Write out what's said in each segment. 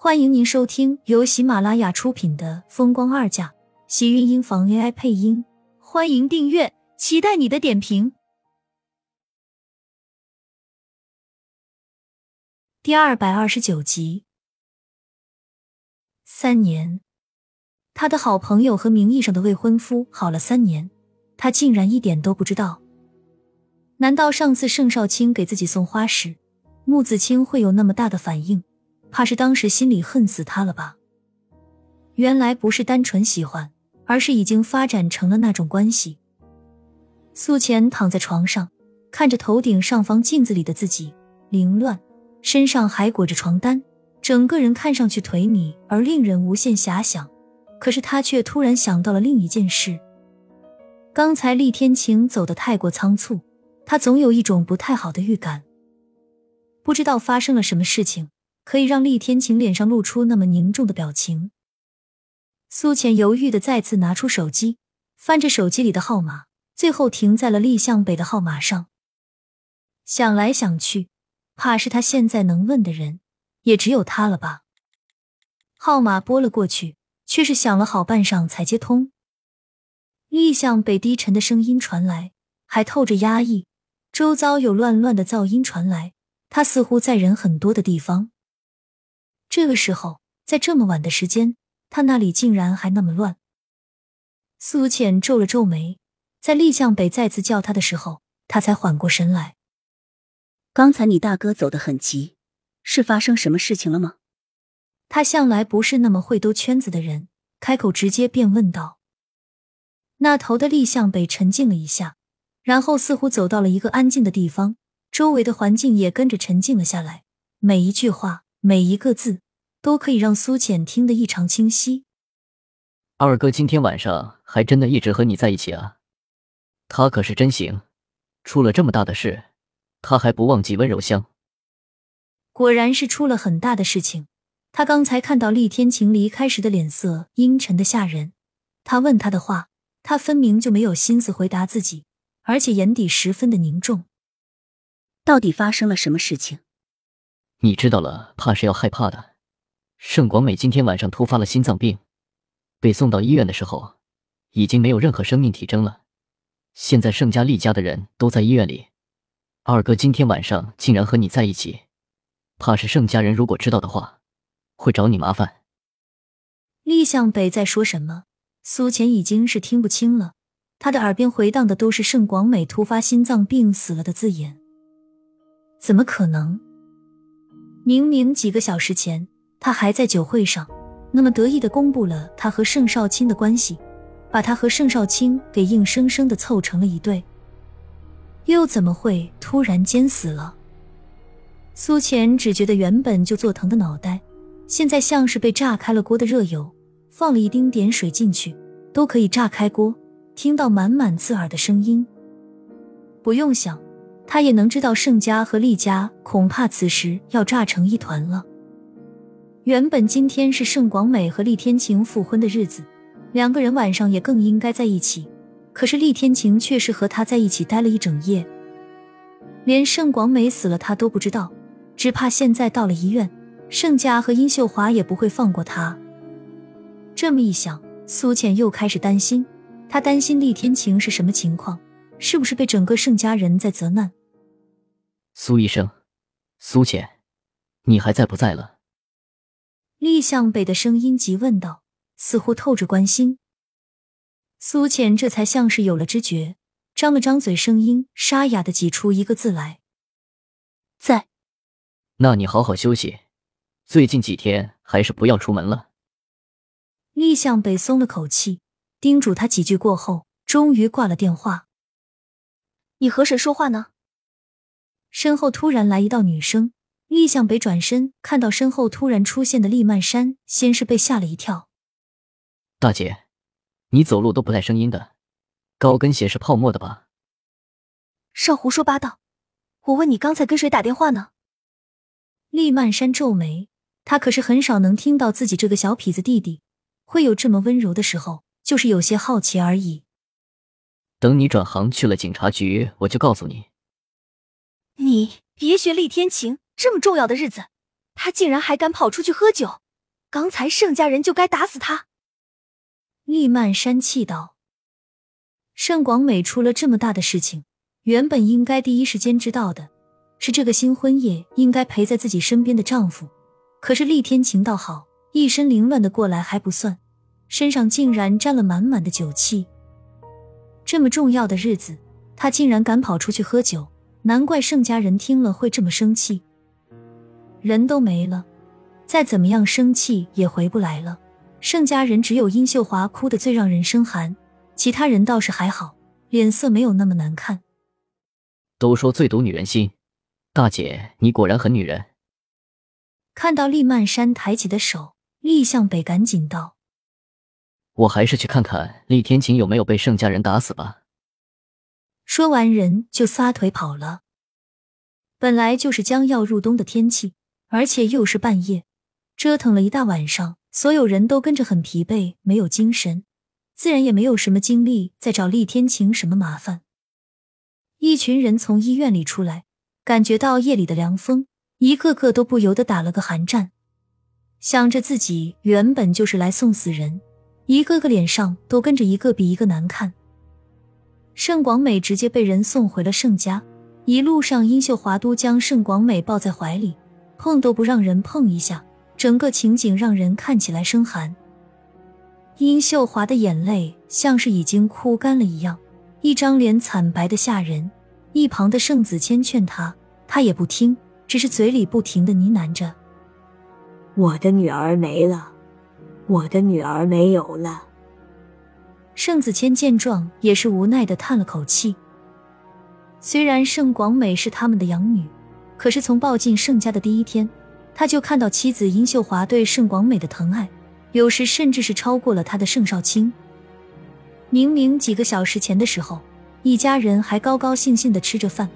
欢迎您收听由喜马拉雅出品的《风光二嫁》，喜运音房 AI 配音。欢迎订阅，期待你的点评。第二百二十九集，三年，他的好朋友和名义上的未婚夫好了三年，他竟然一点都不知道。难道上次盛少卿给自己送花时，穆子清会有那么大的反应？怕是当时心里恨死他了吧？原来不是单纯喜欢，而是已经发展成了那种关系。苏浅躺在床上，看着头顶上方镜子里的自己，凌乱，身上还裹着床单，整个人看上去颓靡而令人无限遐想。可是他却突然想到了另一件事：刚才厉天晴走得太过仓促，他总有一种不太好的预感。不知道发生了什么事情。可以让厉天晴脸上露出那么凝重的表情。苏浅犹豫的再次拿出手机，翻着手机里的号码，最后停在了厉向北的号码上。想来想去，怕是他现在能问的人也只有他了吧。号码拨了过去，却是响了好半晌才接通。厉向北低沉的声音传来，还透着压抑，周遭有乱乱的噪音传来，他似乎在人很多的地方。这个时候，在这么晚的时间，他那里竟然还那么乱。苏浅皱了皱眉，在厉向北再次叫他的时候，他才缓过神来。刚才你大哥走得很急，是发生什么事情了吗？他向来不是那么会兜圈子的人，开口直接便问道。那头的厉向北沉静了一下，然后似乎走到了一个安静的地方，周围的环境也跟着沉静了下来，每一句话。每一个字都可以让苏浅听得异常清晰。二哥今天晚上还真的一直和你在一起啊？他可是真行，出了这么大的事，他还不忘记温柔乡。果然是出了很大的事情。他刚才看到厉天晴离开时的脸色阴沉的吓人。他问他的话，他分明就没有心思回答自己，而且眼底十分的凝重。到底发生了什么事情？你知道了，怕是要害怕的。盛广美今天晚上突发了心脏病，被送到医院的时候，已经没有任何生命体征了。现在盛家厉家的人都在医院里，二哥今天晚上竟然和你在一起，怕是盛家人如果知道的话，会找你麻烦。厉向北在说什么？苏浅已经是听不清了，他的耳边回荡的都是盛广美突发心脏病死了的字眼。怎么可能？明明几个小时前，他还在酒会上，那么得意的公布了他和盛少卿的关系，把他和盛少卿给硬生生的凑成了一对，又怎么会突然间死了？苏浅只觉得原本就坐疼的脑袋，现在像是被炸开了锅的热油，放了一丁点水进去，都可以炸开锅，听到满满刺耳的声音。不用想。他也能知道盛家和厉家恐怕此时要炸成一团了。原本今天是盛广美和厉天晴复婚的日子，两个人晚上也更应该在一起。可是厉天晴却是和他在一起待了一整夜，连盛广美死了他都不知道，只怕现在到了医院，盛家和殷秀华也不会放过他。这么一想，苏浅又开始担心，他担心厉天晴是什么情况，是不是被整个盛家人在责难？苏医生，苏浅，你还在不在了？厉向北的声音急问道，似乎透着关心。苏浅这才像是有了知觉，张了张嘴，声音沙哑的挤出一个字来：“在。”那你好好休息，最近几天还是不要出门了。厉向北松了口气，叮嘱他几句过后，终于挂了电话。你和谁说话呢？身后突然来一道女声，厉向北转身看到身后突然出现的厉曼山，先是被吓了一跳。大姐，你走路都不带声音的，高跟鞋是泡沫的吧？少胡说八道！我问你刚才跟谁打电话呢？厉曼山皱眉，他可是很少能听到自己这个小痞子弟弟会有这么温柔的时候，就是有些好奇而已。等你转行去了警察局，我就告诉你。你别学厉天晴，这么重要的日子，他竟然还敢跑出去喝酒，刚才盛家人就该打死他。厉曼山气道：“盛广美出了这么大的事情，原本应该第一时间知道的，是这个新婚夜应该陪在自己身边的丈夫。可是厉天晴倒好，一身凌乱的过来还不算，身上竟然沾了满满的酒气。这么重要的日子，他竟然敢跑出去喝酒，难怪盛家人听了会这么生气。人都没了，再怎么样生气也回不来了。”盛家人只有殷秀华哭得最让人生寒，其他人倒是还好，脸色没有那么难看。都说最毒女人心，大姐你果然很女人。看到厉曼山抬起的手，厉向北赶紧道：“我还是去看看厉天晴有没有被盛家人打死吧。”说完，人就撒腿跑了。本来就是将要入冬的天气，而且又是半夜，折腾了一大晚上。所有人都跟着很疲惫，没有精神，自然也没有什么精力再找厉天晴什么麻烦。一群人从医院里出来，感觉到夜里的凉风，一个个都不由得打了个寒战，想着自己原本就是来送死人，一个个脸上都跟着一个比一个难看。盛广美直接被人送回了盛家，一路上殷秀华都将盛广美抱在怀里，碰都不让人碰一下。整个情景让人看起来生寒。殷秀华的眼泪像是已经哭干了一样，一张脸惨白的吓人。一旁的盛子谦劝他，他也不听，只是嘴里不停的呢喃着：“我的女儿没了，我的女儿没有了。”盛子谦见状也是无奈的叹了口气。虽然盛广美是他们的养女，可是从抱进盛家的第一天。他就看到妻子殷秀华对盛广美的疼爱，有时甚至是超过了他的盛少卿。明明几个小时前的时候，一家人还高高兴兴的吃着饭，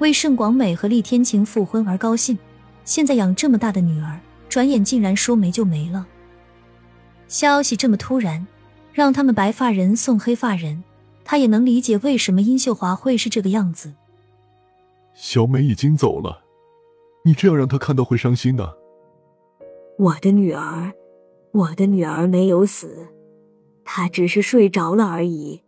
为盛广美和厉天晴复婚而高兴。现在养这么大的女儿，转眼竟然说没就没了。消息这么突然，让他们白发人送黑发人，他也能理解为什么殷秀华会是这个样子。小美已经走了。你这样让她看到会伤心的。我的女儿，我的女儿没有死，她只是睡着了而已。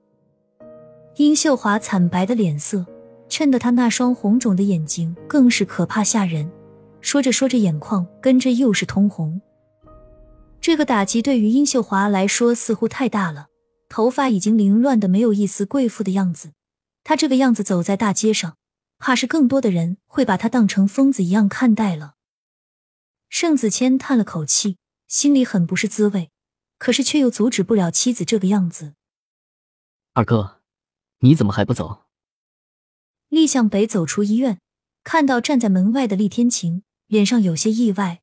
殷秀华惨白的脸色，衬得她那双红肿的眼睛更是可怕吓人。说着说着，眼眶跟着又是通红。这个打击对于殷秀华来说似乎太大了，头发已经凌乱的没有一丝贵妇的样子。她这个样子走在大街上。怕是更多的人会把她当成疯子一样看待了。盛子谦叹了口气，心里很不是滋味，可是却又阻止不了妻子这个样子。二哥，你怎么还不走？厉向北走出医院，看到站在门外的厉天晴，脸上有些意外。